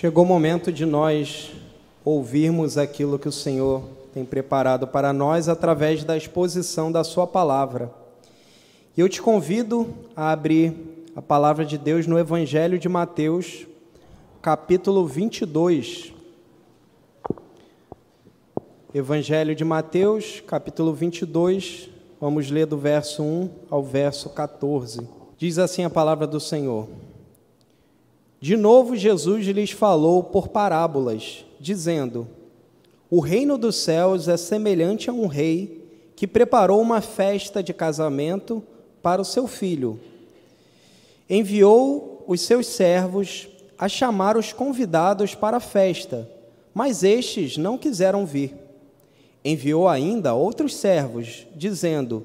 Chegou o momento de nós ouvirmos aquilo que o Senhor tem preparado para nós através da exposição da Sua palavra. E eu te convido a abrir a palavra de Deus no Evangelho de Mateus, capítulo 22. Evangelho de Mateus, capítulo 22, vamos ler do verso 1 ao verso 14. Diz assim a palavra do Senhor. De novo, Jesus lhes falou por parábolas, dizendo: O reino dos céus é semelhante a um rei que preparou uma festa de casamento para o seu filho. Enviou os seus servos a chamar os convidados para a festa, mas estes não quiseram vir. Enviou ainda outros servos, dizendo: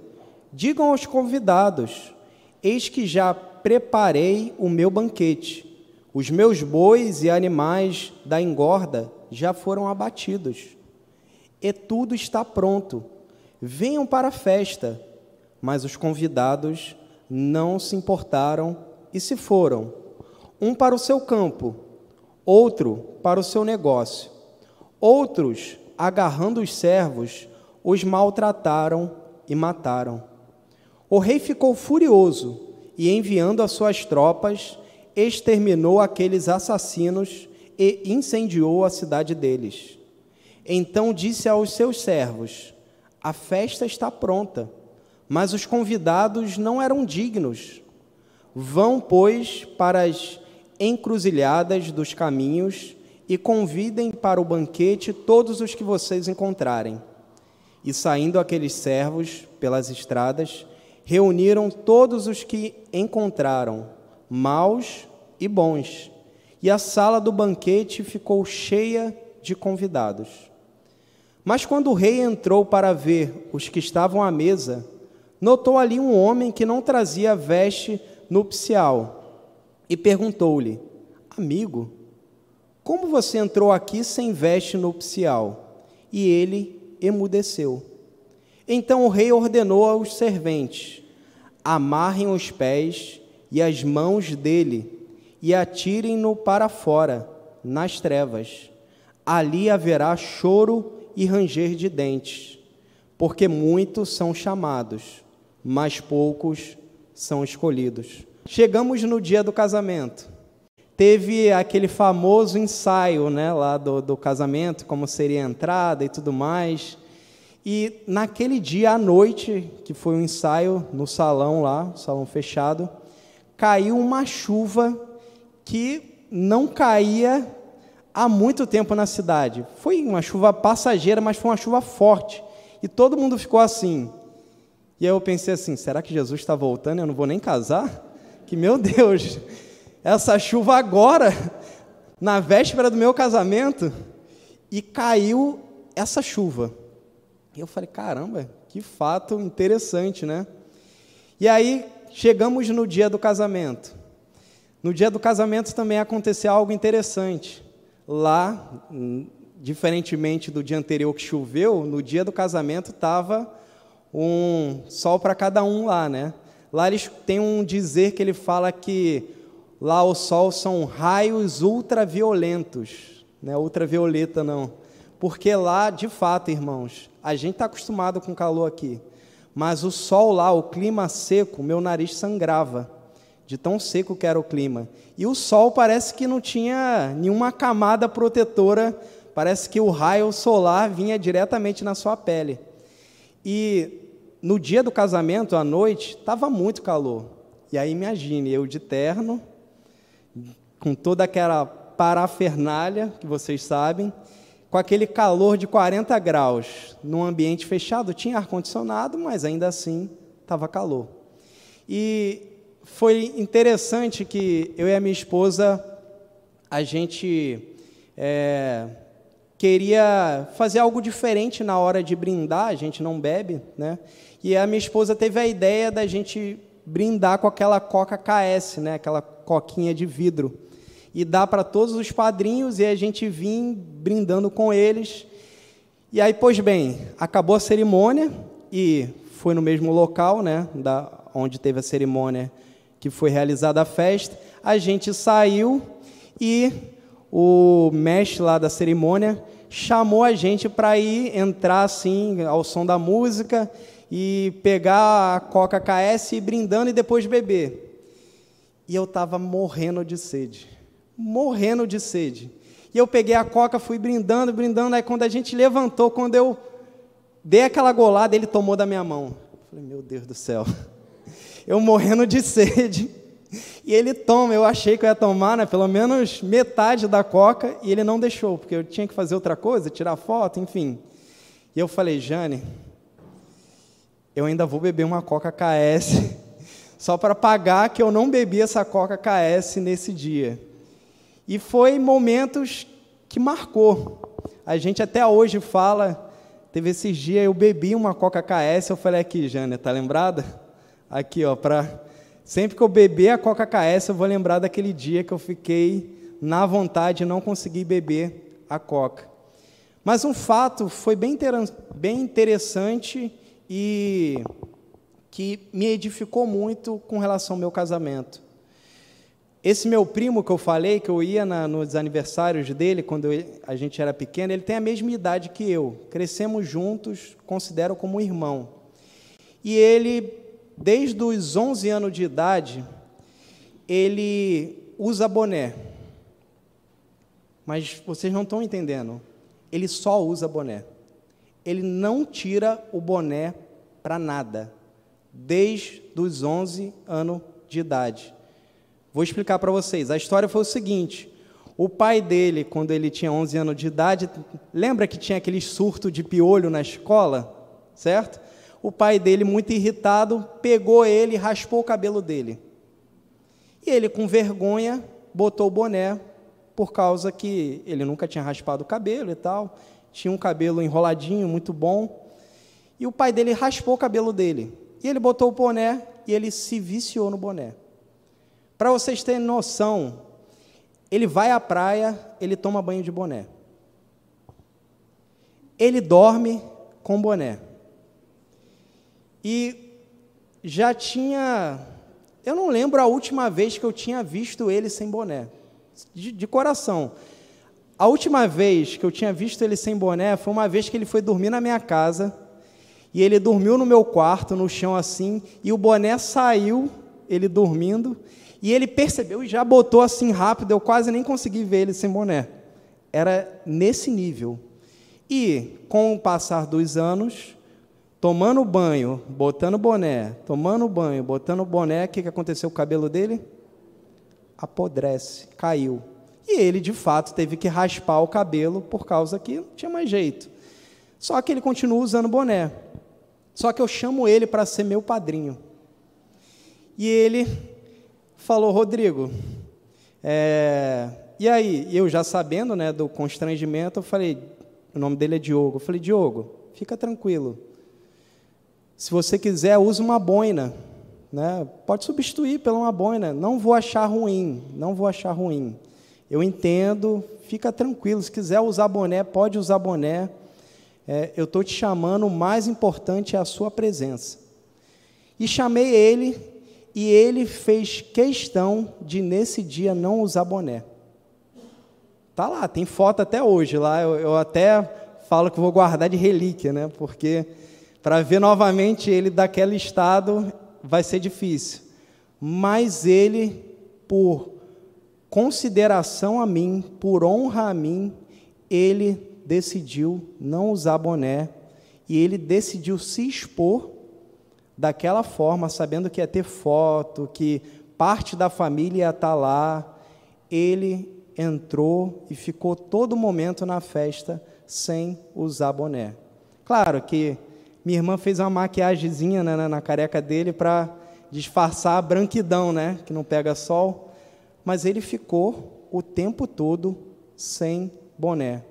Digam aos convidados: Eis que já preparei o meu banquete os meus bois e animais da engorda já foram abatidos, e tudo está pronto. Venham para a festa. Mas os convidados não se importaram e se foram, um para o seu campo, outro para o seu negócio. Outros, agarrando os servos, os maltrataram e mataram. O rei ficou furioso e, enviando as suas tropas, exterminou aqueles assassinos e incendiou a cidade deles. Então disse aos seus servos: A festa está pronta, mas os convidados não eram dignos. Vão, pois, para as encruzilhadas dos caminhos e convidem para o banquete todos os que vocês encontrarem. E saindo aqueles servos pelas estradas, reuniram todos os que encontraram maus e bons, e a sala do banquete ficou cheia de convidados. Mas quando o rei entrou para ver os que estavam à mesa, notou ali um homem que não trazia veste nupcial e perguntou-lhe: Amigo, como você entrou aqui sem veste nupcial? E ele emudeceu. Então o rei ordenou aos serventes: amarrem os pés e as mãos dele e atirem-no para fora, nas trevas. Ali haverá choro e ranger de dentes, porque muitos são chamados, mas poucos são escolhidos. Chegamos no dia do casamento. Teve aquele famoso ensaio né, lá do, do casamento, como seria a entrada e tudo mais. E naquele dia à noite, que foi um ensaio no salão lá, salão fechado, caiu uma chuva que não caía há muito tempo na cidade. Foi uma chuva passageira, mas foi uma chuva forte. E todo mundo ficou assim. E aí eu pensei assim: será que Jesus está voltando? Eu não vou nem casar? Que meu Deus, essa chuva agora, na véspera do meu casamento, e caiu essa chuva. E eu falei: caramba, que fato interessante, né? E aí chegamos no dia do casamento. No dia do casamento também aconteceu algo interessante. Lá, diferentemente do dia anterior que choveu, no dia do casamento estava um sol para cada um lá, né? Lá eles têm um dizer que ele fala que lá o sol são raios ultraviolentos, não é ultravioleta não, porque lá, de fato, irmãos, a gente está acostumado com calor aqui, mas o sol lá, o clima seco, meu nariz sangrava, de tão seco que era o clima. E o sol parece que não tinha nenhuma camada protetora, parece que o raio solar vinha diretamente na sua pele. E no dia do casamento, à noite, estava muito calor. E aí imagine, eu de terno, com toda aquela parafernália que vocês sabem, com aquele calor de 40 graus, num ambiente fechado, tinha ar-condicionado, mas ainda assim estava calor. E foi interessante que eu e a minha esposa, a gente é, queria fazer algo diferente na hora de brindar, a gente não bebe, né? E a minha esposa teve a ideia da gente brindar com aquela Coca KS, né? Aquela coquinha de vidro e dar para todos os padrinhos e a gente vim brindando com eles. E aí, pois bem, acabou a cerimônia e foi no mesmo local, né, da onde teve a cerimônia que foi realizada a festa. A gente saiu e o mestre lá da cerimônia chamou a gente para ir entrar assim ao som da música e pegar a Coca KS e brindando e depois beber. E eu estava morrendo de sede, morrendo de sede. E eu peguei a Coca, fui brindando, brindando. Aí quando a gente levantou, quando eu dei aquela golada, ele tomou da minha mão. Eu falei, meu Deus do céu. Eu morrendo de sede. E ele toma, eu achei que eu ia tomar, né, pelo menos metade da coca, e ele não deixou, porque eu tinha que fazer outra coisa, tirar foto, enfim. E eu falei, Jane, eu ainda vou beber uma coca KS, só para pagar que eu não bebi essa coca KS nesse dia. E foi momentos que marcou. A gente até hoje fala, teve esses dias, eu bebi uma coca KS, eu falei aqui, Jane, tá lembrada? Aqui, ó, para Sempre que eu beber a Coca KS, eu vou lembrar daquele dia que eu fiquei na vontade e não consegui beber a Coca. Mas um fato foi bem, bem interessante e que me edificou muito com relação ao meu casamento. Esse meu primo que eu falei, que eu ia na, nos aniversários dele, quando eu, a gente era pequeno, ele tem a mesma idade que eu. Crescemos juntos, considero como irmão. E ele desde os 11 anos de idade, ele usa boné. Mas vocês não estão entendendo. Ele só usa boné. Ele não tira o boné para nada, desde os 11 anos de idade. Vou explicar para vocês. A história foi o seguinte: o pai dele, quando ele tinha 11 anos de idade, lembra que tinha aquele surto de piolho na escola, certo? o pai dele, muito irritado, pegou ele e raspou o cabelo dele. E ele, com vergonha, botou o boné, por causa que ele nunca tinha raspado o cabelo e tal, tinha um cabelo enroladinho, muito bom. E o pai dele raspou o cabelo dele. E ele botou o boné e ele se viciou no boné. Para vocês terem noção, ele vai à praia, ele toma banho de boné. Ele dorme com boné. E já tinha. Eu não lembro a última vez que eu tinha visto ele sem boné, de, de coração. A última vez que eu tinha visto ele sem boné foi uma vez que ele foi dormir na minha casa e ele dormiu no meu quarto, no chão assim, e o boné saiu, ele dormindo, e ele percebeu e já botou assim rápido, eu quase nem consegui ver ele sem boné. Era nesse nível. E com o passar dos anos, tomando banho, botando boné, tomando banho, botando boné, o que, que aconteceu com o cabelo dele? Apodrece, caiu. E ele, de fato, teve que raspar o cabelo por causa que não tinha mais jeito. Só que ele continua usando boné. Só que eu chamo ele para ser meu padrinho. E ele falou, Rodrigo, é... e aí? Eu já sabendo né, do constrangimento, eu falei, o nome dele é Diogo. Eu falei, Diogo, fica tranquilo. Se você quiser, use uma boina. Né? Pode substituir pela uma boina. Não vou achar ruim, não vou achar ruim. Eu entendo, fica tranquilo. Se quiser usar boné, pode usar boné. É, eu estou te chamando, o mais importante é a sua presença. E chamei ele, e ele fez questão de, nesse dia, não usar boné. Tá lá, tem foto até hoje lá. Eu, eu até falo que vou guardar de relíquia, né? Porque para ver novamente ele daquele estado vai ser difícil. Mas ele, por consideração a mim, por honra a mim, ele decidiu não usar boné e ele decidiu se expor daquela forma, sabendo que ia ter foto, que parte da família ia estar lá. Ele entrou e ficou todo momento na festa sem usar boné. Claro que minha irmã fez uma maquiagemzinha né, na, na careca dele para disfarçar a branquidão, né? Que não pega sol. Mas ele ficou o tempo todo sem boné.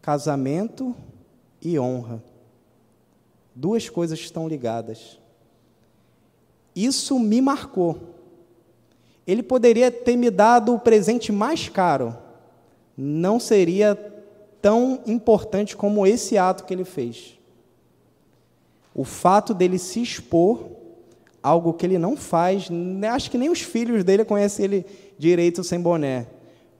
Casamento e honra. Duas coisas estão ligadas. Isso me marcou. Ele poderia ter me dado o presente mais caro. Não seria tão importante como esse ato que ele fez. O fato dele se expor, algo que ele não faz, acho que nem os filhos dele conhecem ele direito sem boné,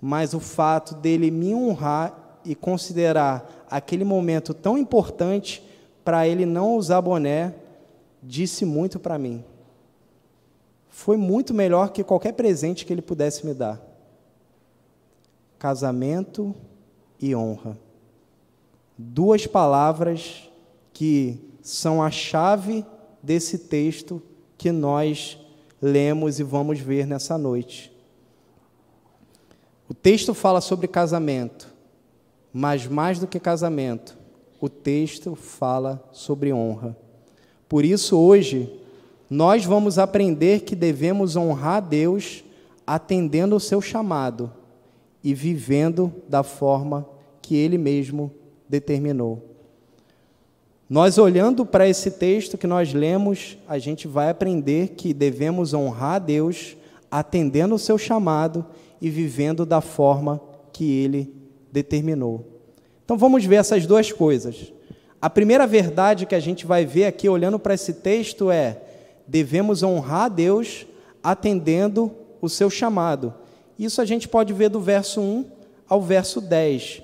mas o fato dele me honrar e considerar aquele momento tão importante para ele não usar boné disse muito para mim. Foi muito melhor que qualquer presente que ele pudesse me dar. Casamento e honra. Duas palavras que são a chave desse texto que nós lemos e vamos ver nessa noite. O texto fala sobre casamento, mas mais do que casamento, o texto fala sobre honra. Por isso, hoje, nós vamos aprender que devemos honrar Deus atendendo o seu chamado e vivendo da forma que Ele mesmo determinou. Nós olhando para esse texto que nós lemos, a gente vai aprender que devemos honrar Deus, atendendo o seu chamado e vivendo da forma que ele determinou. Então vamos ver essas duas coisas. A primeira verdade que a gente vai ver aqui olhando para esse texto é: devemos honrar a Deus atendendo o seu chamado. Isso a gente pode ver do verso 1 ao verso 10.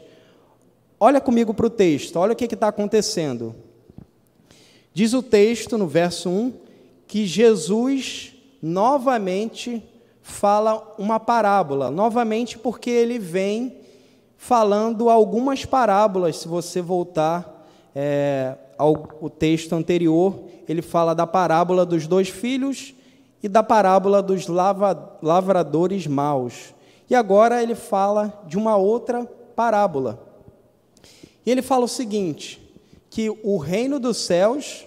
Olha comigo para o texto, olha o que está acontecendo. Diz o texto, no verso 1, que Jesus novamente fala uma parábola, novamente porque ele vem falando algumas parábolas, se você voltar é, ao o texto anterior, ele fala da parábola dos dois filhos e da parábola dos lava, lavradores maus. E agora ele fala de uma outra parábola. E ele fala o seguinte: que o reino dos céus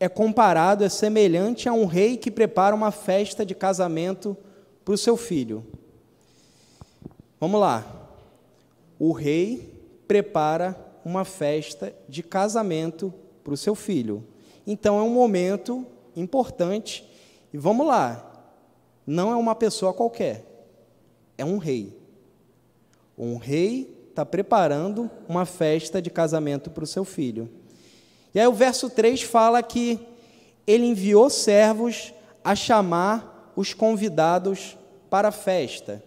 é comparado, é semelhante a um rei que prepara uma festa de casamento para o seu filho. Vamos lá. O rei prepara uma festa de casamento para o seu filho. Então é um momento importante. E vamos lá. Não é uma pessoa qualquer. É um rei. Um rei está preparando uma festa de casamento para o seu filho. E aí o verso 3 fala que ele enviou servos a chamar os convidados para a festa.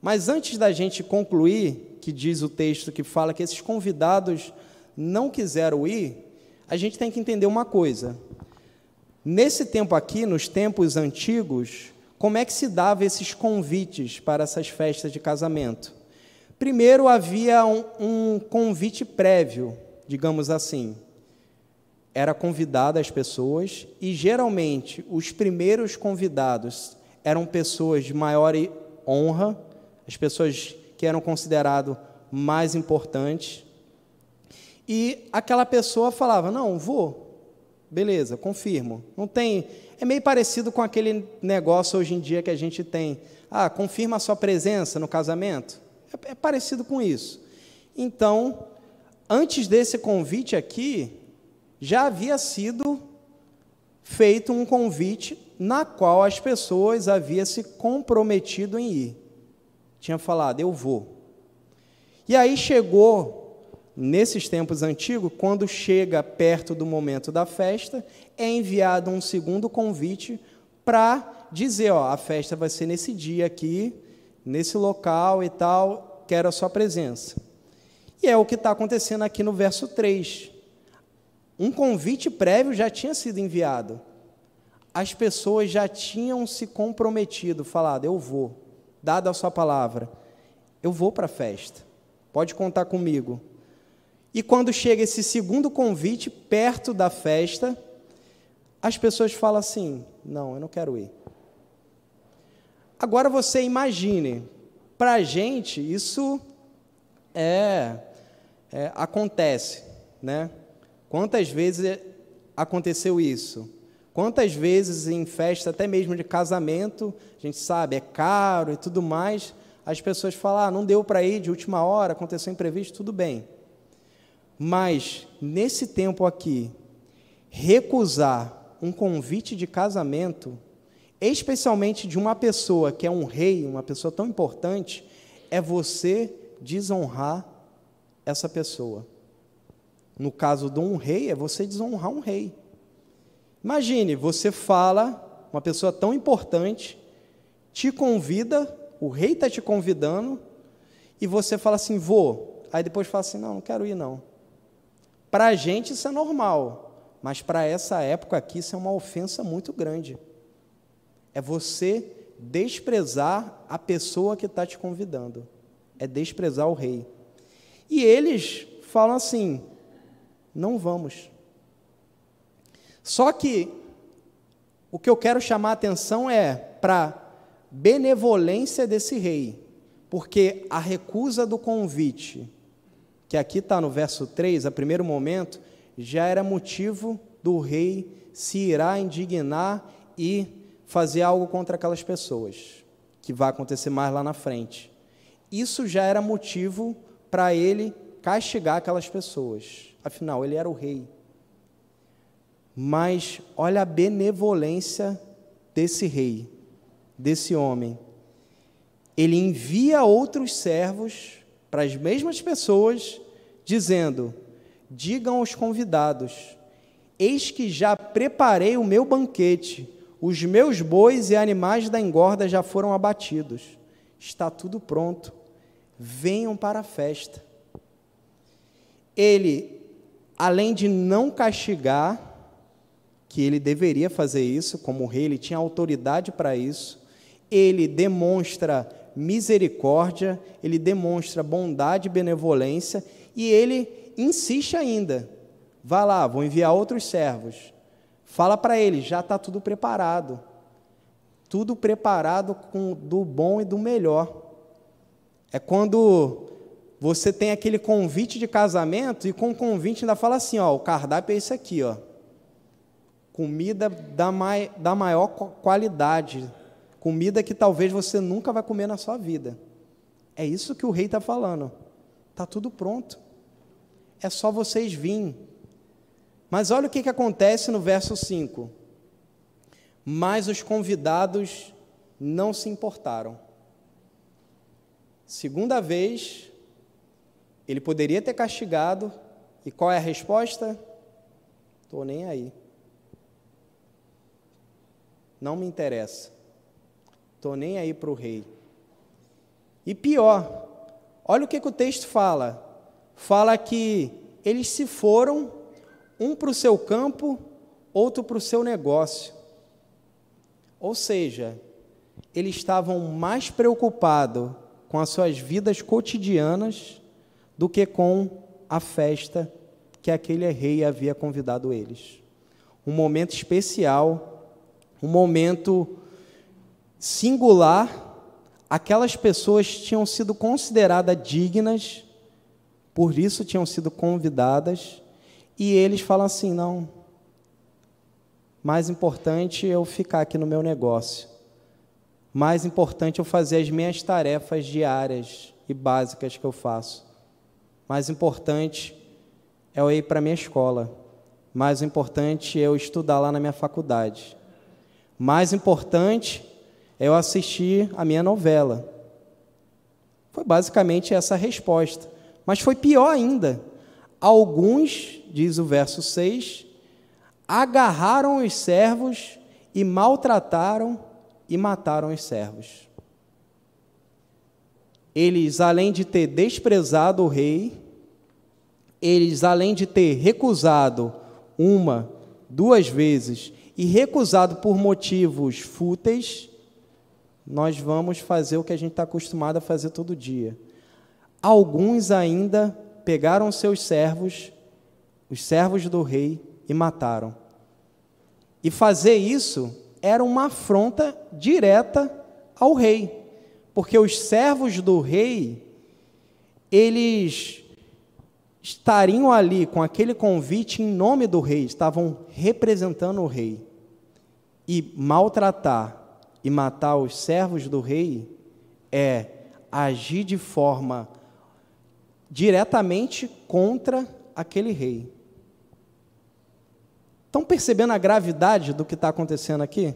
Mas antes da gente concluir, que diz o texto que fala que esses convidados não quiseram ir, a gente tem que entender uma coisa. Nesse tempo aqui, nos tempos antigos, como é que se dava esses convites para essas festas de casamento? Primeiro havia um, um convite prévio, digamos assim era convidada as pessoas e geralmente os primeiros convidados eram pessoas de maior honra, as pessoas que eram consideradas mais importantes. E aquela pessoa falava: "Não, vou. Beleza, confirmo". Não tem, é meio parecido com aquele negócio hoje em dia que a gente tem: "Ah, confirma a sua presença no casamento". É, é parecido com isso. Então, antes desse convite aqui, já havia sido feito um convite na qual as pessoas haviam se comprometido em ir. Tinha falado, eu vou. E aí chegou, nesses tempos antigos, quando chega perto do momento da festa, é enviado um segundo convite para dizer, ó, a festa vai ser nesse dia aqui, nesse local e tal, quero a sua presença. E é o que está acontecendo aqui no verso 3 um convite prévio já tinha sido enviado. As pessoas já tinham se comprometido, falado: Eu vou, dada a sua palavra, eu vou para a festa, pode contar comigo. E quando chega esse segundo convite, perto da festa, as pessoas falam assim: Não, eu não quero ir. Agora você imagine, para a gente isso é, é, acontece, né? Quantas vezes aconteceu isso? Quantas vezes em festa, até mesmo de casamento, a gente sabe, é caro e tudo mais, as pessoas falam, ah, não deu para ir de última hora, aconteceu imprevisto, tudo bem. Mas, nesse tempo aqui, recusar um convite de casamento, especialmente de uma pessoa que é um rei, uma pessoa tão importante, é você desonrar essa pessoa. No caso de um rei, é você desonrar um rei. Imagine, você fala, uma pessoa tão importante, te convida, o rei está te convidando e você fala assim, vou. Aí depois fala assim, não, não quero ir não. Para a gente isso é normal, mas para essa época aqui isso é uma ofensa muito grande. É você desprezar a pessoa que está te convidando. É desprezar o rei. E eles falam assim: não vamos. Só que o que eu quero chamar a atenção é para benevolência desse rei, porque a recusa do convite, que aqui está no verso 3, a primeiro momento, já era motivo do rei se irá indignar e fazer algo contra aquelas pessoas, que vai acontecer mais lá na frente. Isso já era motivo para ele castigar aquelas pessoas. Afinal, ele era o rei. Mas olha a benevolência desse rei, desse homem. Ele envia outros servos para as mesmas pessoas, dizendo: Digam aos convidados: Eis que já preparei o meu banquete, os meus bois e animais da engorda já foram abatidos. Está tudo pronto. Venham para a festa. Ele, além de não castigar, que ele deveria fazer isso, como rei, ele tinha autoridade para isso. Ele demonstra misericórdia, ele demonstra bondade e benevolência, e ele insiste ainda. Vá lá, vou enviar outros servos. Fala para ele, já está tudo preparado. Tudo preparado com do bom e do melhor. É quando você tem aquele convite de casamento e com o convite ainda fala assim, ó, o cardápio é esse aqui, ó comida da, mai, da maior qualidade, comida que talvez você nunca vai comer na sua vida. É isso que o rei está falando. Está tudo pronto. É só vocês virem. Mas olha o que, que acontece no verso 5. Mas os convidados não se importaram. Segunda vez, ele poderia ter castigado, e qual é a resposta? Estou nem aí. Não me interessa. Estou nem aí para o rei. E pior, olha o que, que o texto fala. Fala que eles se foram, um para o seu campo, outro para o seu negócio. Ou seja, eles estavam mais preocupados com as suas vidas cotidianas do que com a festa que aquele rei havia convidado eles. Um momento especial um momento singular, aquelas pessoas tinham sido consideradas dignas, por isso tinham sido convidadas, e eles falam assim: não, mais importante eu ficar aqui no meu negócio, mais importante eu fazer as minhas tarefas diárias e básicas que eu faço, mais importante é eu ir para a minha escola, mais importante é eu estudar lá na minha faculdade. Mais importante é eu assistir a minha novela. Foi basicamente essa a resposta. Mas foi pior ainda. Alguns, diz o verso 6, agarraram os servos e maltrataram e mataram os servos. Eles, além de ter desprezado o rei, eles, além de ter recusado uma, duas vezes e recusado por motivos fúteis, nós vamos fazer o que a gente está acostumado a fazer todo dia. Alguns ainda pegaram seus servos, os servos do rei, e mataram. E fazer isso era uma afronta direta ao rei, porque os servos do rei, eles estariam ali com aquele convite em nome do rei, estavam representando o rei. E maltratar e matar os servos do rei é agir de forma diretamente contra aquele rei. Estão percebendo a gravidade do que está acontecendo aqui?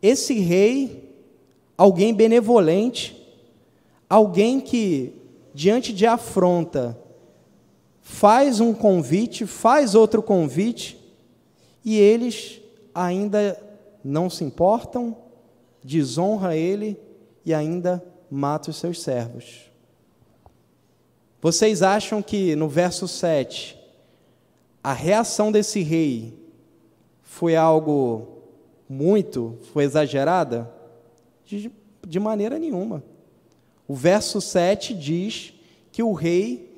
Esse rei, alguém benevolente, alguém que diante de afronta, faz um convite, faz outro convite, e eles ainda não se importam, desonra ele e ainda mata os seus servos. Vocês acham que no verso 7, a reação desse rei foi algo muito, foi exagerada? De, de maneira nenhuma. O verso 7 diz que o rei,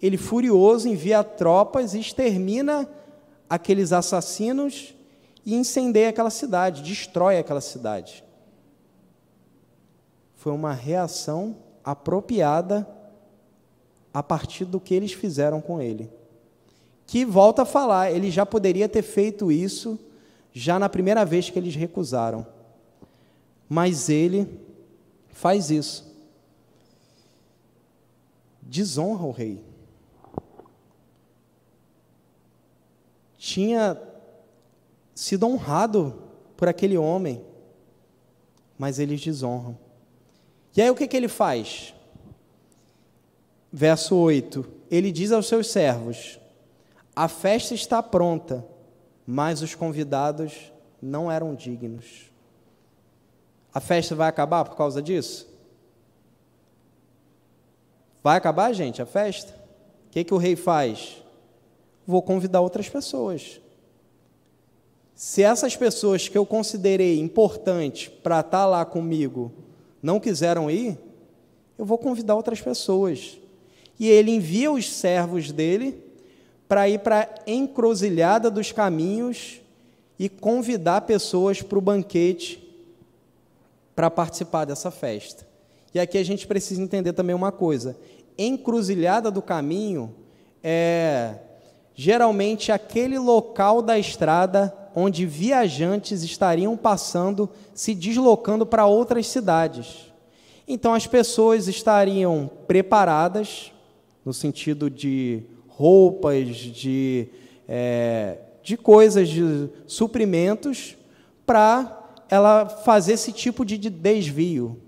ele furioso, envia tropas extermina aqueles assassinos e incendeia aquela cidade, destrói aquela cidade. Foi uma reação apropriada a partir do que eles fizeram com ele. Que volta a falar, ele já poderia ter feito isso já na primeira vez que eles recusaram. Mas ele faz isso. Desonra o rei. Tinha sido honrado por aquele homem, mas eles desonram. E aí o que, que ele faz? Verso 8: Ele diz aos seus servos: A festa está pronta, mas os convidados não eram dignos. A festa vai acabar por causa disso? Vai acabar, gente, a festa? O que, que o rei faz? Vou convidar outras pessoas. Se essas pessoas que eu considerei importantes para estar tá lá comigo não quiseram ir, eu vou convidar outras pessoas. E ele envia os servos dele para ir para a encruzilhada dos caminhos e convidar pessoas para o banquete para participar dessa festa. E aqui a gente precisa entender também uma coisa: encruzilhada do caminho é geralmente aquele local da estrada onde viajantes estariam passando, se deslocando para outras cidades. Então as pessoas estariam preparadas, no sentido de roupas, de, é, de coisas, de suprimentos, para ela fazer esse tipo de desvio.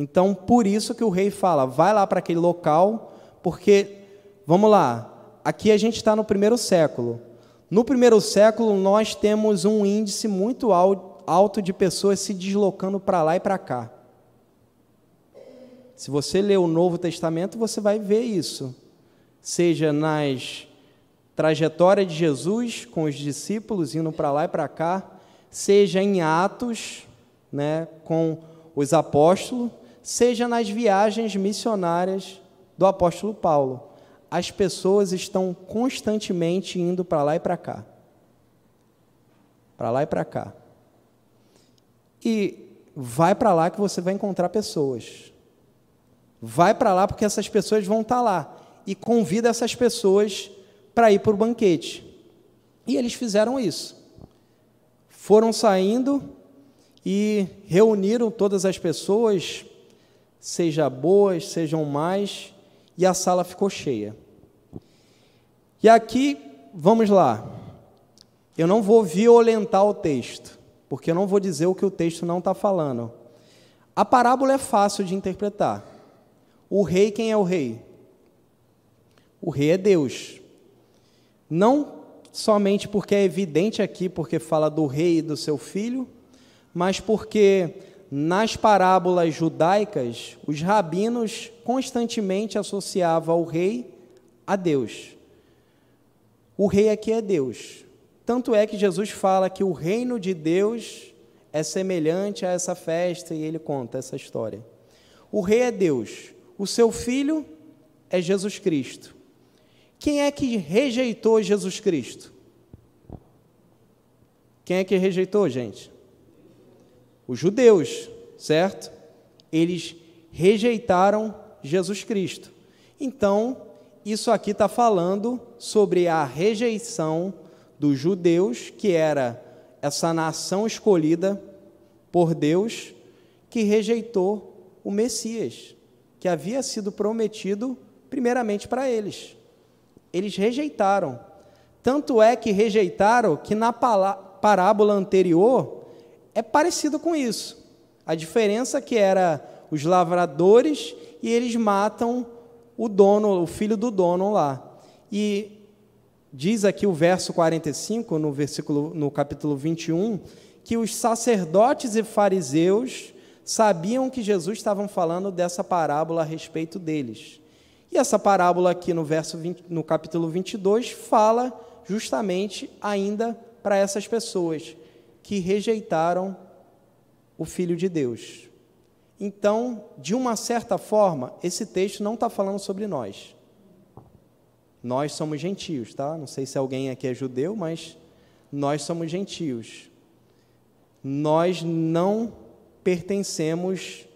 Então, por isso que o rei fala: vai lá para aquele local, porque, vamos lá, aqui a gente está no primeiro século. No primeiro século, nós temos um índice muito alto de pessoas se deslocando para lá e para cá. Se você ler o Novo Testamento, você vai ver isso. Seja nas trajetórias de Jesus com os discípulos indo para lá e para cá, seja em Atos, né, com os apóstolos, seja nas viagens missionárias do apóstolo Paulo. As pessoas estão constantemente indo para lá e para cá. Para lá e para cá. E vai para lá que você vai encontrar pessoas. Vai para lá porque essas pessoas vão estar tá lá. E convida essas pessoas para ir para o banquete. E eles fizeram isso. Foram saindo e reuniram todas as pessoas, seja boas, sejam mais, e a sala ficou cheia. E aqui, vamos lá. Eu não vou violentar o texto, porque eu não vou dizer o que o texto não está falando. A parábola é fácil de interpretar. O rei, quem é o rei? O rei é Deus. Não somente porque é evidente aqui, porque fala do rei e do seu filho, mas porque nas parábolas judaicas, os rabinos constantemente associavam o rei a Deus. O rei aqui é Deus. Tanto é que Jesus fala que o reino de Deus é semelhante a essa festa e ele conta essa história. O rei é Deus. O seu filho é Jesus Cristo. Quem é que rejeitou Jesus Cristo? Quem é que rejeitou, gente? Os judeus, certo? Eles rejeitaram Jesus Cristo. Então, isso aqui está falando sobre a rejeição dos judeus, que era essa nação escolhida por Deus, que rejeitou o Messias que havia sido prometido primeiramente para eles. Eles rejeitaram. Tanto é que rejeitaram que na parábola anterior é parecido com isso. A diferença é que era os lavradores e eles matam o dono, o filho do dono lá. E diz aqui o verso 45, no versículo no capítulo 21, que os sacerdotes e fariseus sabiam que Jesus estava falando dessa parábola a respeito deles. E essa parábola aqui no verso 20, no capítulo 22 fala justamente ainda para essas pessoas que rejeitaram o filho de Deus. Então, de uma certa forma, esse texto não está falando sobre nós. Nós somos gentios, tá? Não sei se alguém aqui é judeu, mas nós somos gentios. Nós não pertencemos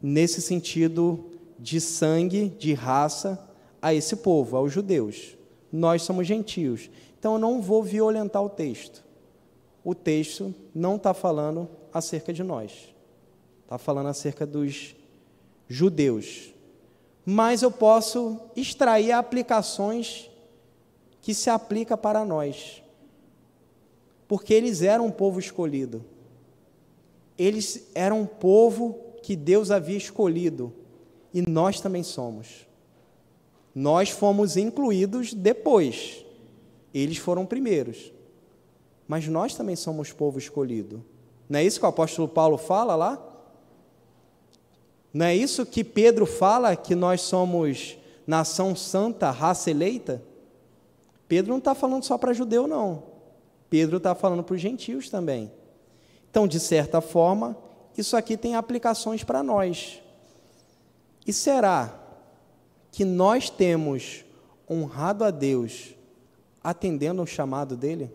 nesse sentido de sangue, de raça, a esse povo, aos judeus. Nós somos gentios. Então eu não vou violentar o texto. O texto não está falando acerca de nós. Está falando acerca dos judeus mas eu posso extrair aplicações que se aplica para nós. Porque eles eram um povo escolhido. Eles eram um povo que Deus havia escolhido e nós também somos. Nós fomos incluídos depois. Eles foram primeiros. Mas nós também somos povo escolhido. Não é isso que o apóstolo Paulo fala lá? Não é isso que Pedro fala, que nós somos nação santa, raça eleita? Pedro não está falando só para judeu, não. Pedro está falando para os gentios também. Então, de certa forma, isso aqui tem aplicações para nós. E será que nós temos honrado a Deus atendendo ao chamado dele?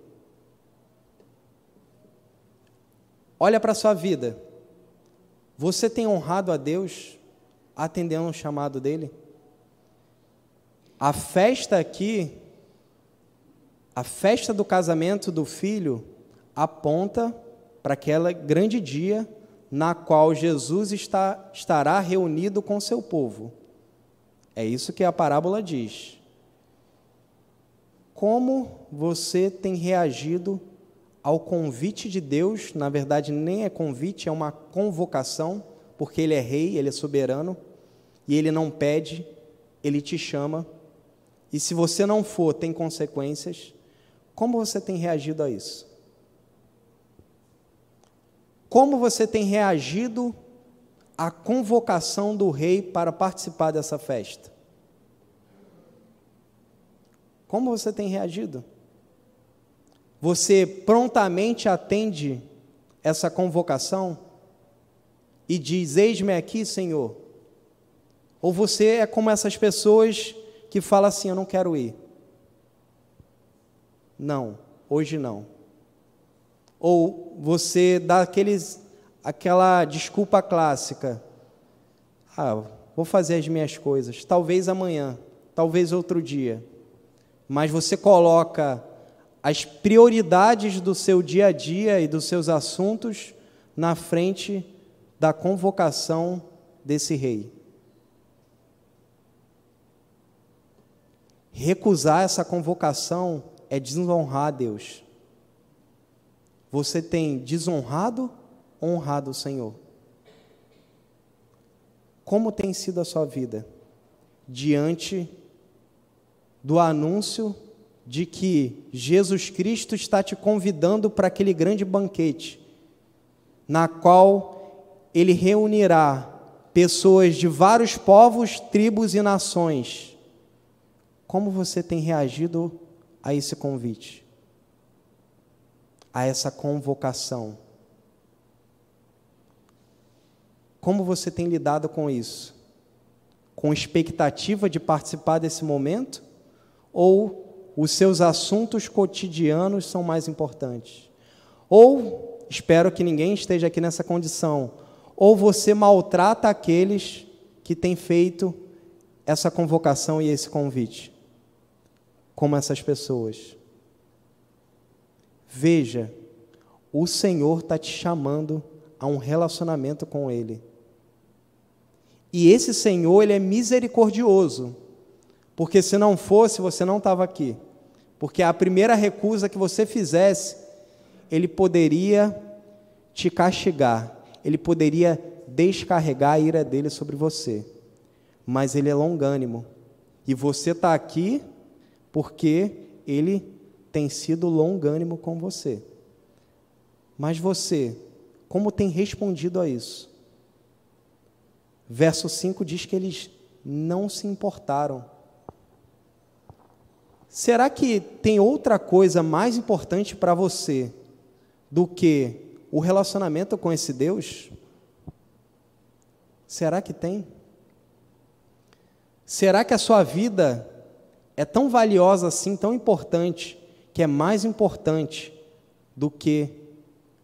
Olha para a sua vida. Você tem honrado a Deus atendendo ao chamado dele? A festa aqui, a festa do casamento do filho, aponta para aquele grande dia na qual Jesus está, estará reunido com seu povo. É isso que a parábola diz. Como você tem reagido ao convite de Deus, na verdade nem é convite, é uma convocação, porque Ele é rei, Ele é soberano, e Ele não pede, Ele te chama, e se você não for, tem consequências. Como você tem reagido a isso? Como você tem reagido à convocação do rei para participar dessa festa? Como você tem reagido? Você prontamente atende essa convocação e diz: Eis-me aqui, Senhor? Ou você é como essas pessoas que falam assim: Eu não quero ir? Não, hoje não. Ou você dá aqueles, aquela desculpa clássica: Ah, vou fazer as minhas coisas, talvez amanhã, talvez outro dia. Mas você coloca as prioridades do seu dia a dia e dos seus assuntos na frente da convocação desse rei. Recusar essa convocação é desonrar a Deus. Você tem desonrado ou honrado o Senhor? Como tem sido a sua vida diante do anúncio de que Jesus Cristo está te convidando para aquele grande banquete, na qual ele reunirá pessoas de vários povos, tribos e nações. Como você tem reagido a esse convite? A essa convocação? Como você tem lidado com isso? Com expectativa de participar desse momento? Ou os seus assuntos cotidianos são mais importantes. Ou, espero que ninguém esteja aqui nessa condição, ou você maltrata aqueles que têm feito essa convocação e esse convite, como essas pessoas. Veja, o Senhor está te chamando a um relacionamento com Ele. E esse Senhor, Ele é misericordioso, porque se não fosse, você não estava aqui. Porque a primeira recusa que você fizesse, ele poderia te castigar, ele poderia descarregar a ira dele sobre você. Mas ele é longânimo. E você está aqui porque ele tem sido longânimo com você. Mas você, como tem respondido a isso? Verso 5 diz que eles não se importaram. Será que tem outra coisa mais importante para você do que o relacionamento com esse Deus? Será que tem? Será que a sua vida é tão valiosa assim, tão importante, que é mais importante do que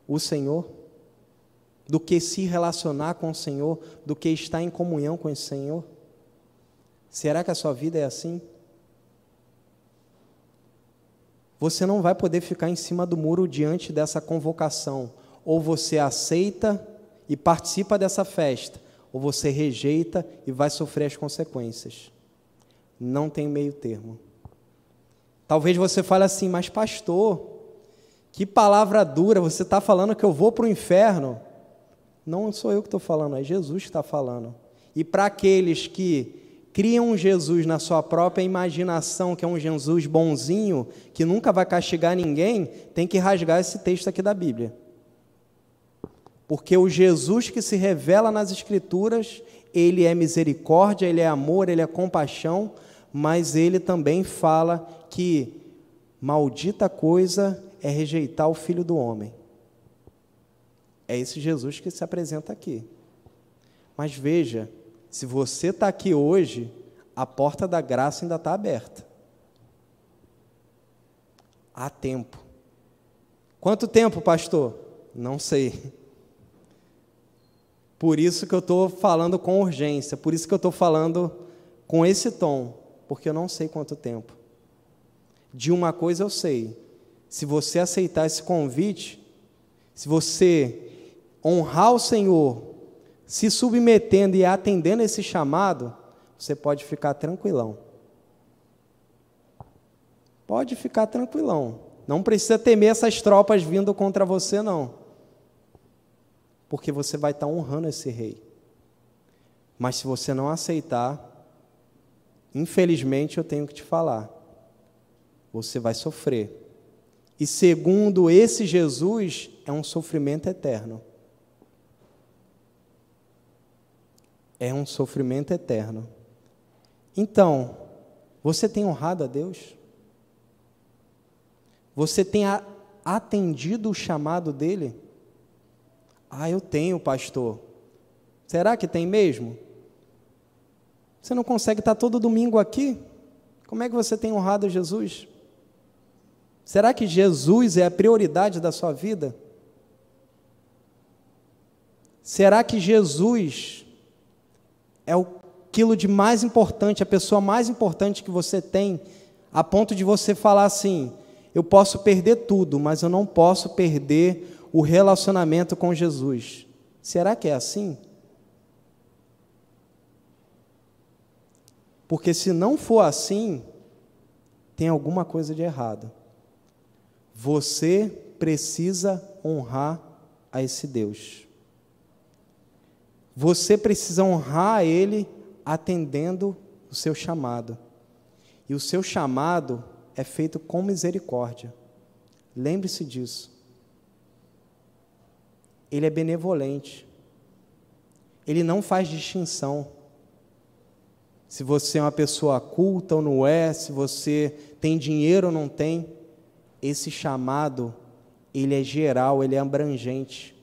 o Senhor? Do que se relacionar com o Senhor, do que estar em comunhão com esse Senhor? Será que a sua vida é assim? Você não vai poder ficar em cima do muro diante dessa convocação. Ou você aceita e participa dessa festa, ou você rejeita e vai sofrer as consequências. Não tem meio termo. Talvez você fale assim, mas pastor, que palavra dura, você está falando que eu vou para o inferno. Não sou eu que estou falando, é Jesus que está falando. E para aqueles que criam um Jesus na sua própria imaginação, que é um Jesus bonzinho, que nunca vai castigar ninguém, tem que rasgar esse texto aqui da Bíblia. Porque o Jesus que se revela nas Escrituras, ele é misericórdia, ele é amor, ele é compaixão, mas ele também fala que maldita coisa é rejeitar o filho do homem. É esse Jesus que se apresenta aqui. Mas veja, se você está aqui hoje, a porta da graça ainda está aberta. Há tempo. Quanto tempo, pastor? Não sei. Por isso que eu estou falando com urgência, por isso que eu estou falando com esse tom, porque eu não sei quanto tempo. De uma coisa eu sei: se você aceitar esse convite, se você honrar o Senhor se submetendo e atendendo esse chamado, você pode ficar tranquilão. Pode ficar tranquilão. Não precisa temer essas tropas vindo contra você, não. Porque você vai estar honrando esse rei. Mas se você não aceitar, infelizmente eu tenho que te falar, você vai sofrer. E segundo esse Jesus, é um sofrimento eterno. É um sofrimento eterno. Então, você tem honrado a Deus? Você tem atendido o chamado dele? Ah, eu tenho, pastor. Será que tem mesmo? Você não consegue estar todo domingo aqui? Como é que você tem honrado Jesus? Será que Jesus é a prioridade da sua vida? Será que Jesus é aquilo de mais importante, a pessoa mais importante que você tem, a ponto de você falar assim: eu posso perder tudo, mas eu não posso perder o relacionamento com Jesus. Será que é assim? Porque se não for assim, tem alguma coisa de errado. Você precisa honrar a esse Deus. Você precisa honrar Ele atendendo o seu chamado. E o seu chamado é feito com misericórdia. Lembre-se disso. Ele é benevolente. Ele não faz distinção. Se você é uma pessoa culta ou não é, se você tem dinheiro ou não tem, esse chamado, ele é geral, ele é abrangente.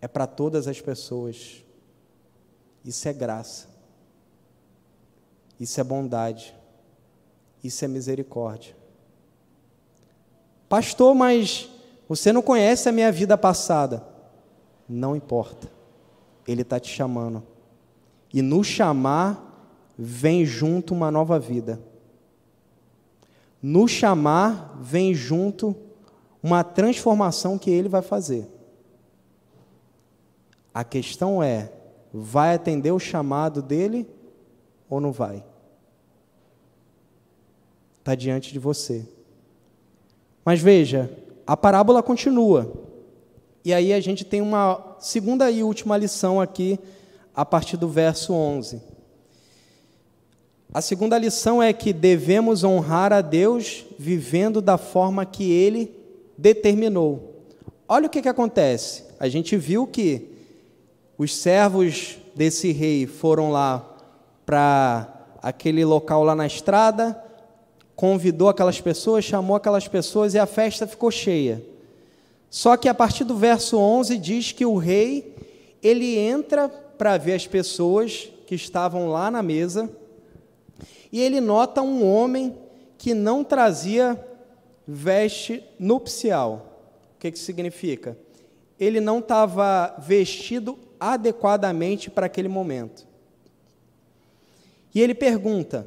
É para todas as pessoas. Isso é graça. Isso é bondade. Isso é misericórdia. Pastor, mas você não conhece a minha vida passada. Não importa. Ele está te chamando. E no chamar, vem junto uma nova vida. No chamar, vem junto uma transformação que ele vai fazer. A questão é: vai atender o chamado dele ou não vai? Está diante de você. Mas veja, a parábola continua. E aí a gente tem uma segunda e última lição aqui, a partir do verso 11. A segunda lição é que devemos honrar a Deus vivendo da forma que Ele determinou. Olha o que, que acontece. A gente viu que os servos desse rei foram lá para aquele local lá na estrada, convidou aquelas pessoas, chamou aquelas pessoas e a festa ficou cheia. Só que a partir do verso 11 diz que o rei, ele entra para ver as pessoas que estavam lá na mesa, e ele nota um homem que não trazia veste nupcial. O que, que significa? Ele não estava vestido adequadamente para aquele momento. E ele pergunta: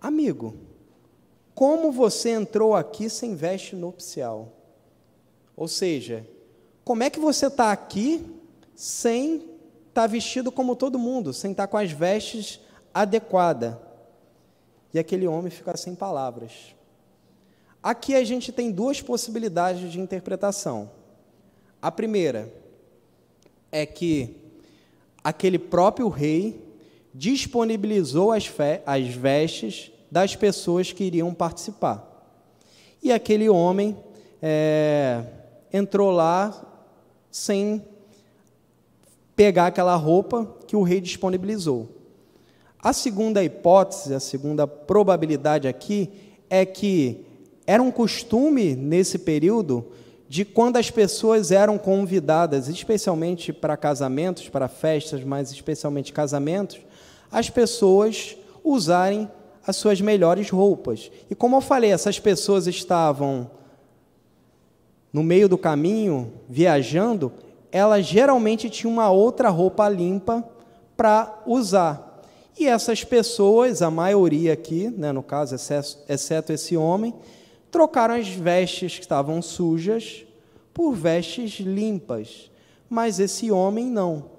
Amigo, como você entrou aqui sem veste nupcial? Ou seja, como é que você está aqui sem estar tá vestido como todo mundo, sem estar tá com as vestes adequadas? E aquele homem fica sem palavras. Aqui a gente tem duas possibilidades de interpretação. A primeira é que aquele próprio rei disponibilizou as, as vestes das pessoas que iriam participar. E aquele homem é, entrou lá sem pegar aquela roupa que o rei disponibilizou. A segunda hipótese, a segunda probabilidade aqui, é que era um costume nesse período de quando as pessoas eram convidadas, especialmente para casamentos, para festas, mas especialmente casamentos, as pessoas usarem as suas melhores roupas. E como eu falei, essas pessoas estavam no meio do caminho, viajando, elas geralmente tinham uma outra roupa limpa para usar. E essas pessoas, a maioria aqui, né, no caso, exceto esse homem, trocaram as vestes que estavam sujas por vestes limpas. Mas esse homem não.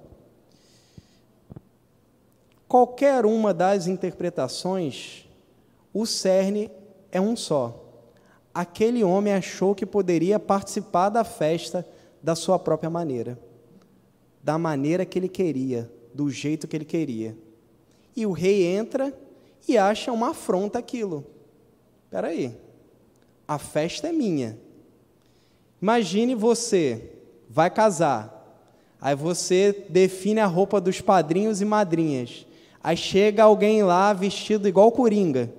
Qualquer uma das interpretações, o cerne é um só. Aquele homem achou que poderia participar da festa da sua própria maneira, da maneira que ele queria, do jeito que ele queria. E o rei entra e acha uma afronta aquilo. Espera aí, a festa é minha. Imagine você vai casar, aí você define a roupa dos padrinhos e madrinhas. Aí chega alguém lá vestido igual Coringa.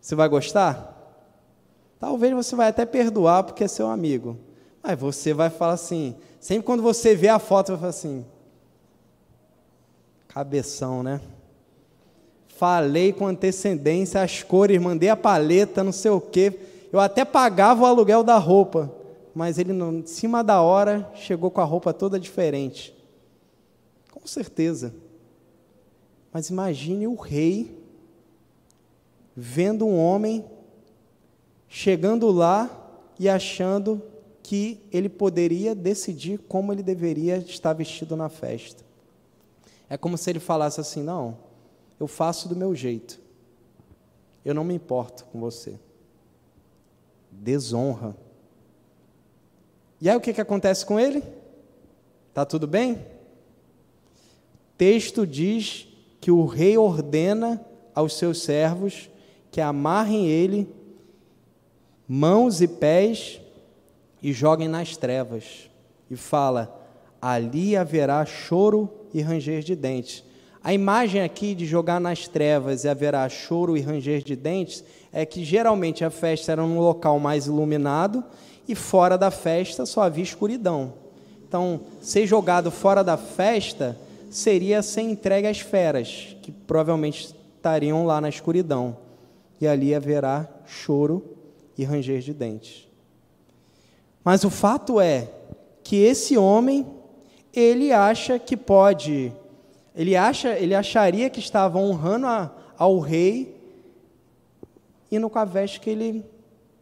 Você vai gostar? Talvez você vai até perdoar porque é seu amigo. Mas você vai falar assim, sempre quando você vê a foto, vai falar assim: cabeção, né? Falei com antecedência as cores, mandei a paleta, não sei o quê. Eu até pagava o aluguel da roupa, mas ele, em cima da hora, chegou com a roupa toda diferente. Com certeza. Mas imagine o rei vendo um homem chegando lá e achando que ele poderia decidir como ele deveria estar vestido na festa. É como se ele falasse assim: Não, eu faço do meu jeito, eu não me importo com você. Desonra. E aí o que, que acontece com ele? Tá tudo bem? Texto diz que o rei ordena aos seus servos que amarrem ele mãos e pés e joguem nas trevas. E fala: ali haverá choro e ranger de dentes. A imagem aqui de jogar nas trevas e haverá choro e ranger de dentes é que geralmente a festa era num local mais iluminado e fora da festa só havia escuridão. Então, ser jogado fora da festa seria ser entregue às feras, que provavelmente estariam lá na escuridão. E ali haverá choro e ranger de dentes. Mas o fato é que esse homem, ele acha que pode, ele acha, ele acharia que estava honrando a, ao rei indo com a veste que ele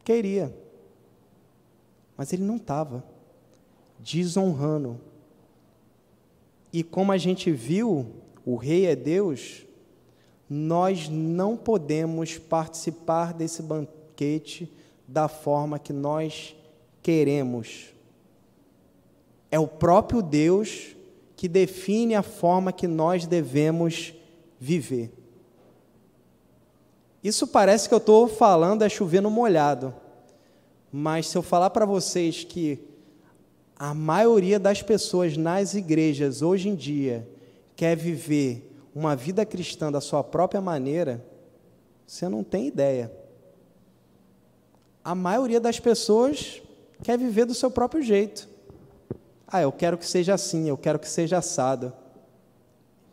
queria. Mas ele não estava desonrando e como a gente viu, o Rei é Deus, nós não podemos participar desse banquete da forma que nós queremos. É o próprio Deus que define a forma que nós devemos viver. Isso parece que eu estou falando é chover no molhado, mas se eu falar para vocês que a maioria das pessoas nas igrejas hoje em dia quer viver uma vida cristã da sua própria maneira, você não tem ideia. A maioria das pessoas quer viver do seu próprio jeito. Ah, eu quero que seja assim, eu quero que seja assado.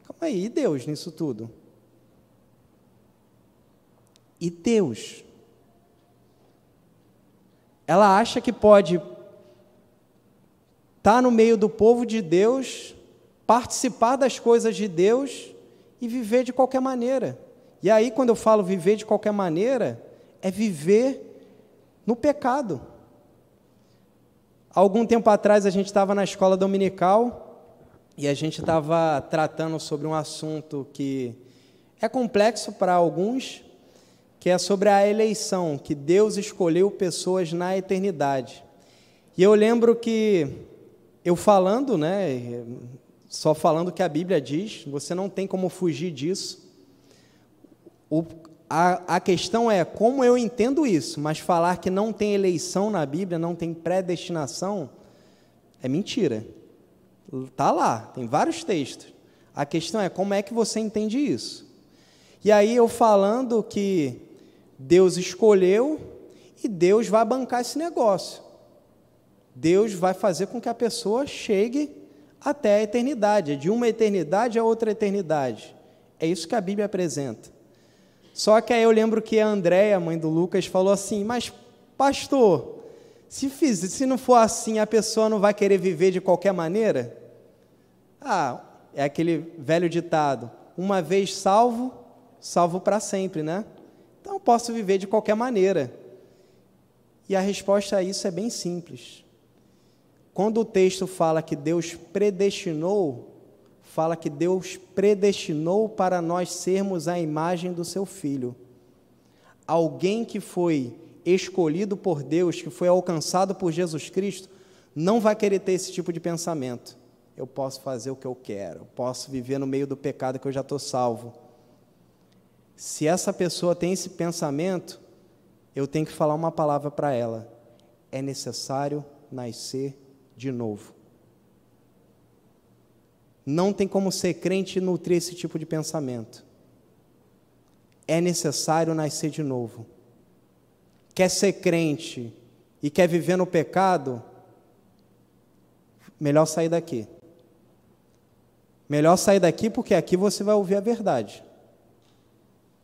Calma aí, e Deus nisso tudo? E Deus? Ela acha que pode estar tá no meio do povo de Deus, participar das coisas de Deus e viver de qualquer maneira. E aí, quando eu falo viver de qualquer maneira, é viver no pecado. Algum tempo atrás a gente estava na escola dominical e a gente estava tratando sobre um assunto que é complexo para alguns, que é sobre a eleição, que Deus escolheu pessoas na eternidade. E eu lembro que eu falando, né, só falando o que a Bíblia diz, você não tem como fugir disso. O, a, a questão é como eu entendo isso, mas falar que não tem eleição na Bíblia, não tem predestinação, é mentira. Está lá, tem vários textos. A questão é como é que você entende isso. E aí eu falando que Deus escolheu e Deus vai bancar esse negócio. Deus vai fazer com que a pessoa chegue até a eternidade, de uma eternidade a outra eternidade. É isso que a Bíblia apresenta. Só que aí eu lembro que a Andréia, mãe do Lucas, falou assim: Mas, pastor, se, fiz, se não for assim, a pessoa não vai querer viver de qualquer maneira? Ah, é aquele velho ditado: uma vez salvo, salvo para sempre, né? Então eu posso viver de qualquer maneira. E a resposta a isso é bem simples. Quando o texto fala que Deus predestinou, fala que Deus predestinou para nós sermos a imagem do seu filho. Alguém que foi escolhido por Deus, que foi alcançado por Jesus Cristo, não vai querer ter esse tipo de pensamento. Eu posso fazer o que eu quero, eu posso viver no meio do pecado que eu já estou salvo. Se essa pessoa tem esse pensamento, eu tenho que falar uma palavra para ela: é necessário nascer de novo. Não tem como ser crente e nutrir esse tipo de pensamento. É necessário nascer de novo. Quer ser crente e quer viver no pecado? Melhor sair daqui. Melhor sair daqui porque aqui você vai ouvir a verdade.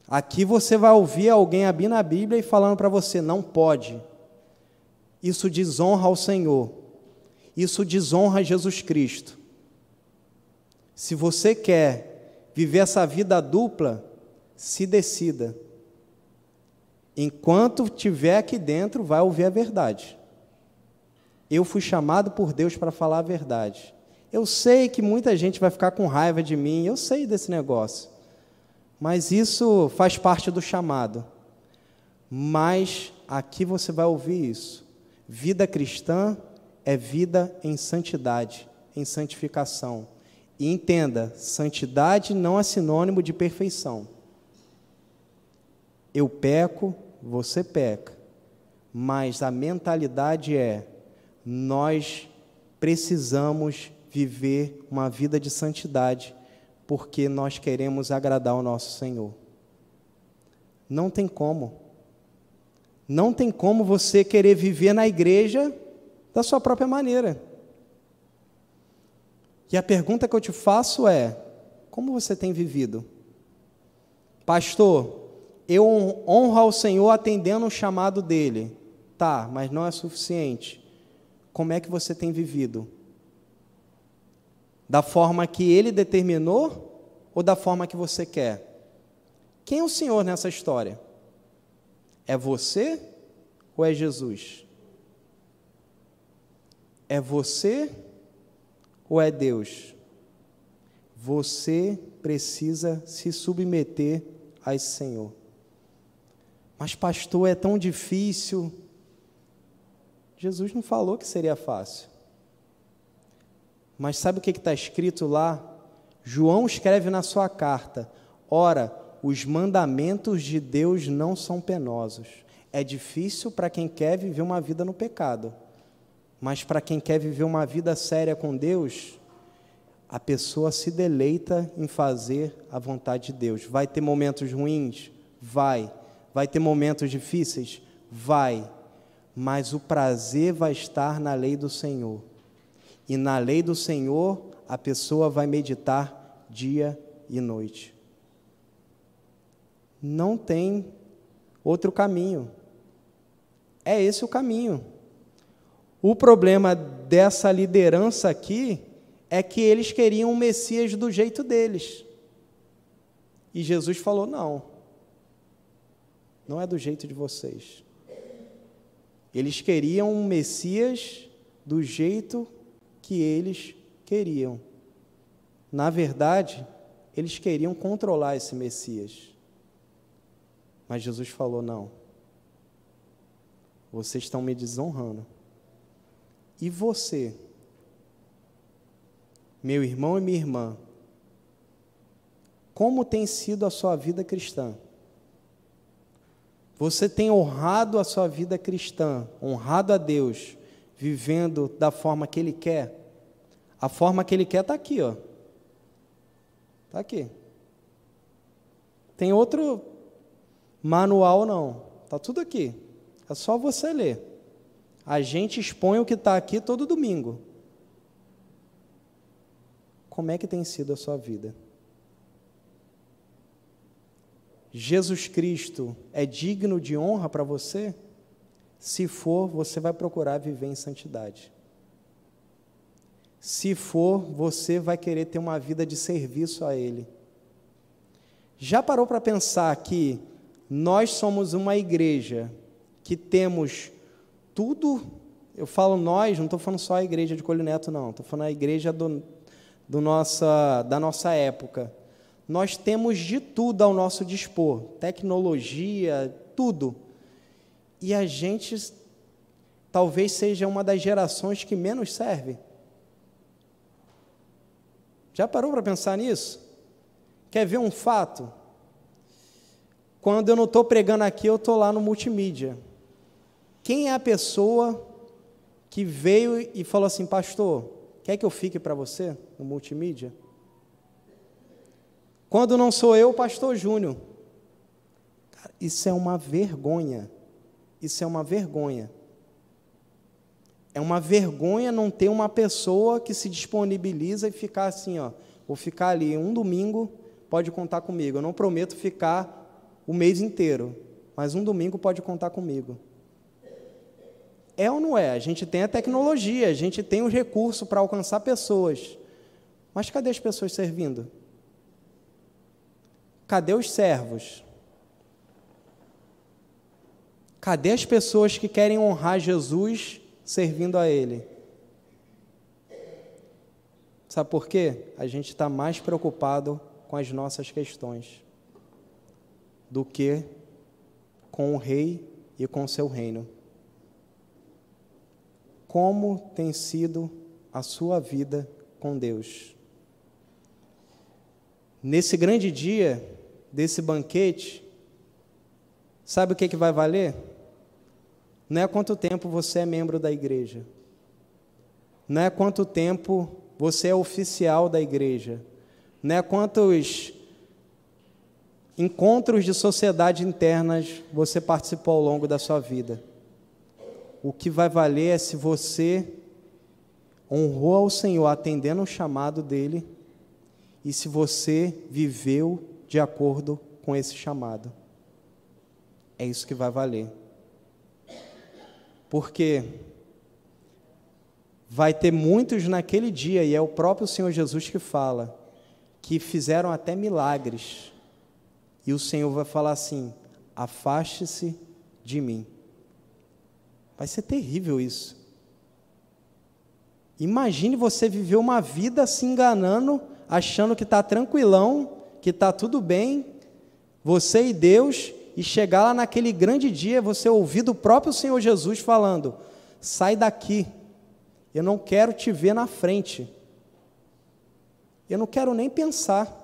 Aqui você vai ouvir alguém abrir na Bíblia e falando para você: não pode. Isso desonra ao Senhor. Isso desonra Jesus Cristo. Se você quer viver essa vida dupla, se decida. Enquanto estiver aqui dentro, vai ouvir a verdade. Eu fui chamado por Deus para falar a verdade. Eu sei que muita gente vai ficar com raiva de mim, eu sei desse negócio. Mas isso faz parte do chamado. Mas aqui você vai ouvir isso. Vida cristã é vida em santidade, em santificação. E entenda, santidade não é sinônimo de perfeição. Eu peco, você peca. Mas a mentalidade é: nós precisamos viver uma vida de santidade, porque nós queremos agradar o nosso Senhor. Não tem como. Não tem como você querer viver na igreja da sua própria maneira. E a pergunta que eu te faço é: como você tem vivido? Pastor, eu honro ao Senhor atendendo o chamado dele. Tá, mas não é suficiente. Como é que você tem vivido? Da forma que ele determinou ou da forma que você quer? Quem é o Senhor nessa história? É você ou é Jesus? É você ou é Deus? Você precisa se submeter a esse Senhor. Mas, pastor, é tão difícil. Jesus não falou que seria fácil. Mas sabe o que está escrito lá? João escreve na sua carta: Ora, os mandamentos de Deus não são penosos. É difícil para quem quer viver uma vida no pecado. Mas para quem quer viver uma vida séria com Deus, a pessoa se deleita em fazer a vontade de Deus. Vai ter momentos ruins? Vai. Vai ter momentos difíceis? Vai. Mas o prazer vai estar na lei do Senhor. E na lei do Senhor, a pessoa vai meditar dia e noite. Não tem outro caminho. É esse o caminho. O problema dessa liderança aqui é que eles queriam um Messias do jeito deles. E Jesus falou: não, não é do jeito de vocês. Eles queriam um Messias do jeito que eles queriam. Na verdade, eles queriam controlar esse Messias. Mas Jesus falou: não, vocês estão me desonrando. E você? meu irmão e minha irmã, como tem sido a sua vida cristã? Você tem honrado a sua vida cristã, honrado a Deus, vivendo da forma que Ele quer? A forma que Ele quer está aqui, ó. Está aqui. Tem outro manual, não. Está tudo aqui. É só você ler. A gente expõe o que está aqui todo domingo. Como é que tem sido a sua vida? Jesus Cristo é digno de honra para você? Se for, você vai procurar viver em santidade. Se for, você vai querer ter uma vida de serviço a Ele. Já parou para pensar que nós somos uma igreja que temos tudo? Eu falo nós, não estou falando só a igreja de Colho Neto, não. Estou falando a igreja do, do nossa, da nossa época. Nós temos de tudo ao nosso dispor, tecnologia, tudo. E a gente talvez seja uma das gerações que menos serve. Já parou para pensar nisso? Quer ver um fato? Quando eu não estou pregando aqui, eu estou lá no multimídia. Quem é a pessoa que veio e falou assim, pastor, Quer que eu fique para você no multimídia? Quando não sou eu, pastor Júnior. Isso é uma vergonha. Isso é uma vergonha. É uma vergonha não ter uma pessoa que se disponibiliza e ficar assim, ó, vou ficar ali um domingo, pode contar comigo. Eu não prometo ficar o mês inteiro, mas um domingo pode contar comigo. É ou não é? A gente tem a tecnologia, a gente tem os recursos para alcançar pessoas. Mas cadê as pessoas servindo? Cadê os servos? Cadê as pessoas que querem honrar Jesus servindo a Ele? Sabe por quê? A gente está mais preocupado com as nossas questões do que com o Rei e com o seu reino como tem sido a sua vida com Deus. Nesse grande dia desse banquete, sabe o que, que vai valer? Não é quanto tempo você é membro da igreja, não é quanto tempo você é oficial da igreja, não é quantos encontros de sociedade internas você participou ao longo da sua vida o que vai valer é se você honrou ao Senhor atendendo o chamado dele e se você viveu de acordo com esse chamado. É isso que vai valer. Porque vai ter muitos naquele dia, e é o próprio Senhor Jesus que fala, que fizeram até milagres. E o Senhor vai falar assim: afaste-se de mim. Vai ser terrível isso. Imagine você viver uma vida se enganando, achando que está tranquilão, que está tudo bem, você e Deus, e chegar lá naquele grande dia, você ouvir do próprio Senhor Jesus falando: sai daqui, eu não quero te ver na frente, eu não quero nem pensar.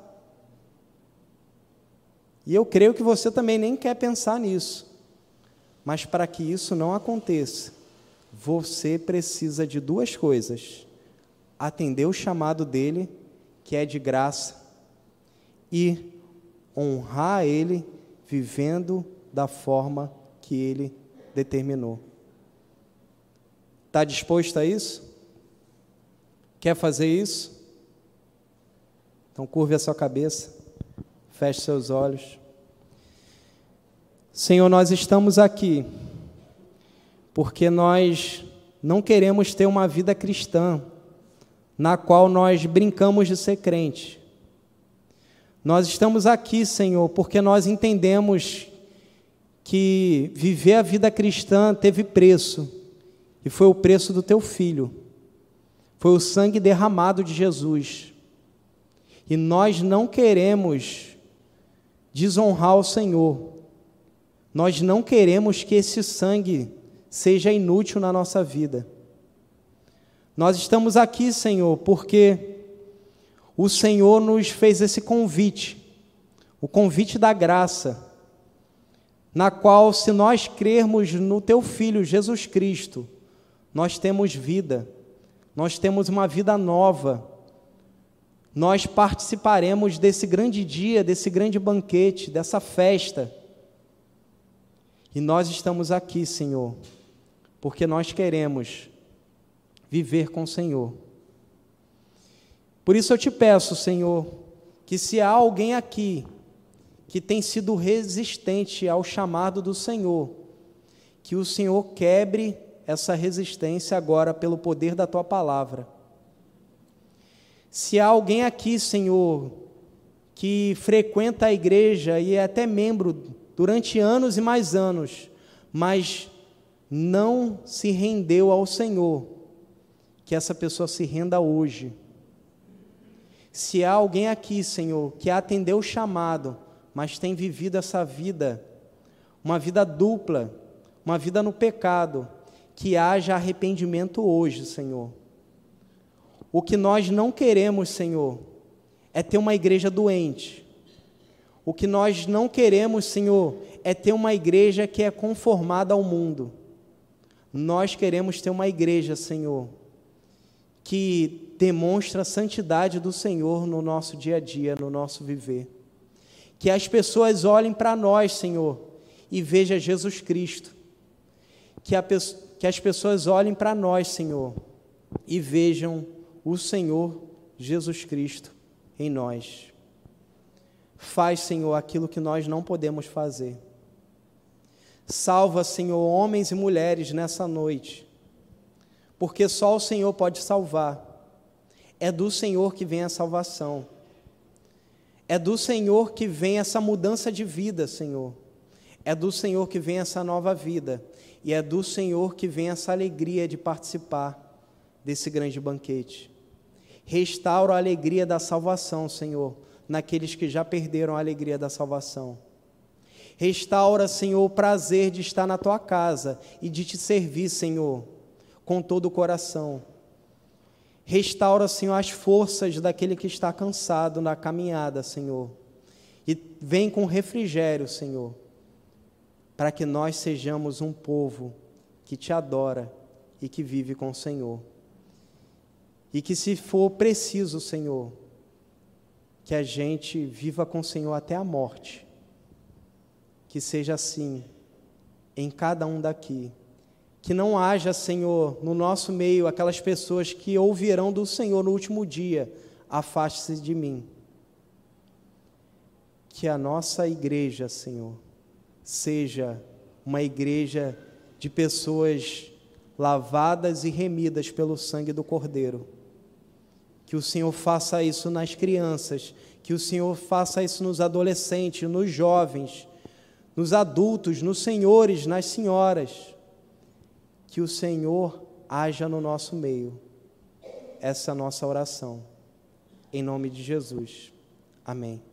E eu creio que você também nem quer pensar nisso. Mas para que isso não aconteça, você precisa de duas coisas: atender o chamado dele que é de graça, e honrar Ele vivendo da forma que Ele determinou. Está disposto a isso? Quer fazer isso? Então curve a sua cabeça, feche seus olhos. Senhor, nós estamos aqui porque nós não queremos ter uma vida cristã na qual nós brincamos de ser crente. Nós estamos aqui, Senhor, porque nós entendemos que viver a vida cristã teve preço, e foi o preço do teu filho, foi o sangue derramado de Jesus. E nós não queremos desonrar o Senhor, nós não queremos que esse sangue seja inútil na nossa vida. Nós estamos aqui, Senhor, porque o Senhor nos fez esse convite, o convite da graça, na qual, se nós crermos no Teu Filho Jesus Cristo, nós temos vida, nós temos uma vida nova, nós participaremos desse grande dia, desse grande banquete, dessa festa. E nós estamos aqui, Senhor, porque nós queremos viver com o Senhor. Por isso eu te peço, Senhor, que se há alguém aqui que tem sido resistente ao chamado do Senhor, que o Senhor quebre essa resistência agora pelo poder da tua palavra. Se há alguém aqui, Senhor, que frequenta a igreja e é até membro durante anos e mais anos, mas não se rendeu ao Senhor, que essa pessoa se renda hoje se há alguém aqui, Senhor, que atendeu o chamado, mas tem vivido essa vida, uma vida dupla, uma vida no pecado, que haja arrependimento hoje, Senhor. O que nós não queremos, Senhor, é ter uma igreja doente. O que nós não queremos, Senhor, é ter uma igreja que é conformada ao mundo. Nós queremos ter uma igreja, Senhor, que demonstra a santidade do Senhor no nosso dia a dia, no nosso viver. Que as pessoas olhem para nós, Senhor, e vejam Jesus Cristo. Que, a, que as pessoas olhem para nós, Senhor, e vejam o Senhor Jesus Cristo em nós. Faz, Senhor, aquilo que nós não podemos fazer. Salva, Senhor, homens e mulheres nessa noite porque só o Senhor pode salvar. É do Senhor que vem a salvação. É do Senhor que vem essa mudança de vida, Senhor. É do Senhor que vem essa nova vida. E é do Senhor que vem essa alegria de participar desse grande banquete. Restaura a alegria da salvação, Senhor, naqueles que já perderam a alegria da salvação. Restaura, Senhor, o prazer de estar na tua casa e de te servir, Senhor com todo o coração. Restaura, Senhor, as forças daquele que está cansado na caminhada, Senhor. E vem com refrigério, Senhor, para que nós sejamos um povo que te adora e que vive com o Senhor. E que, se for preciso, Senhor, que a gente viva com o Senhor até a morte. Que seja assim em cada um daqui que não haja, Senhor, no nosso meio aquelas pessoas que ouvirão do Senhor no último dia: afaste-se de mim. Que a nossa igreja, Senhor, seja uma igreja de pessoas lavadas e remidas pelo sangue do Cordeiro. Que o Senhor faça isso nas crianças, que o Senhor faça isso nos adolescentes, nos jovens, nos adultos, nos senhores, nas senhoras que o Senhor haja no nosso meio. Essa é a nossa oração. Em nome de Jesus. Amém.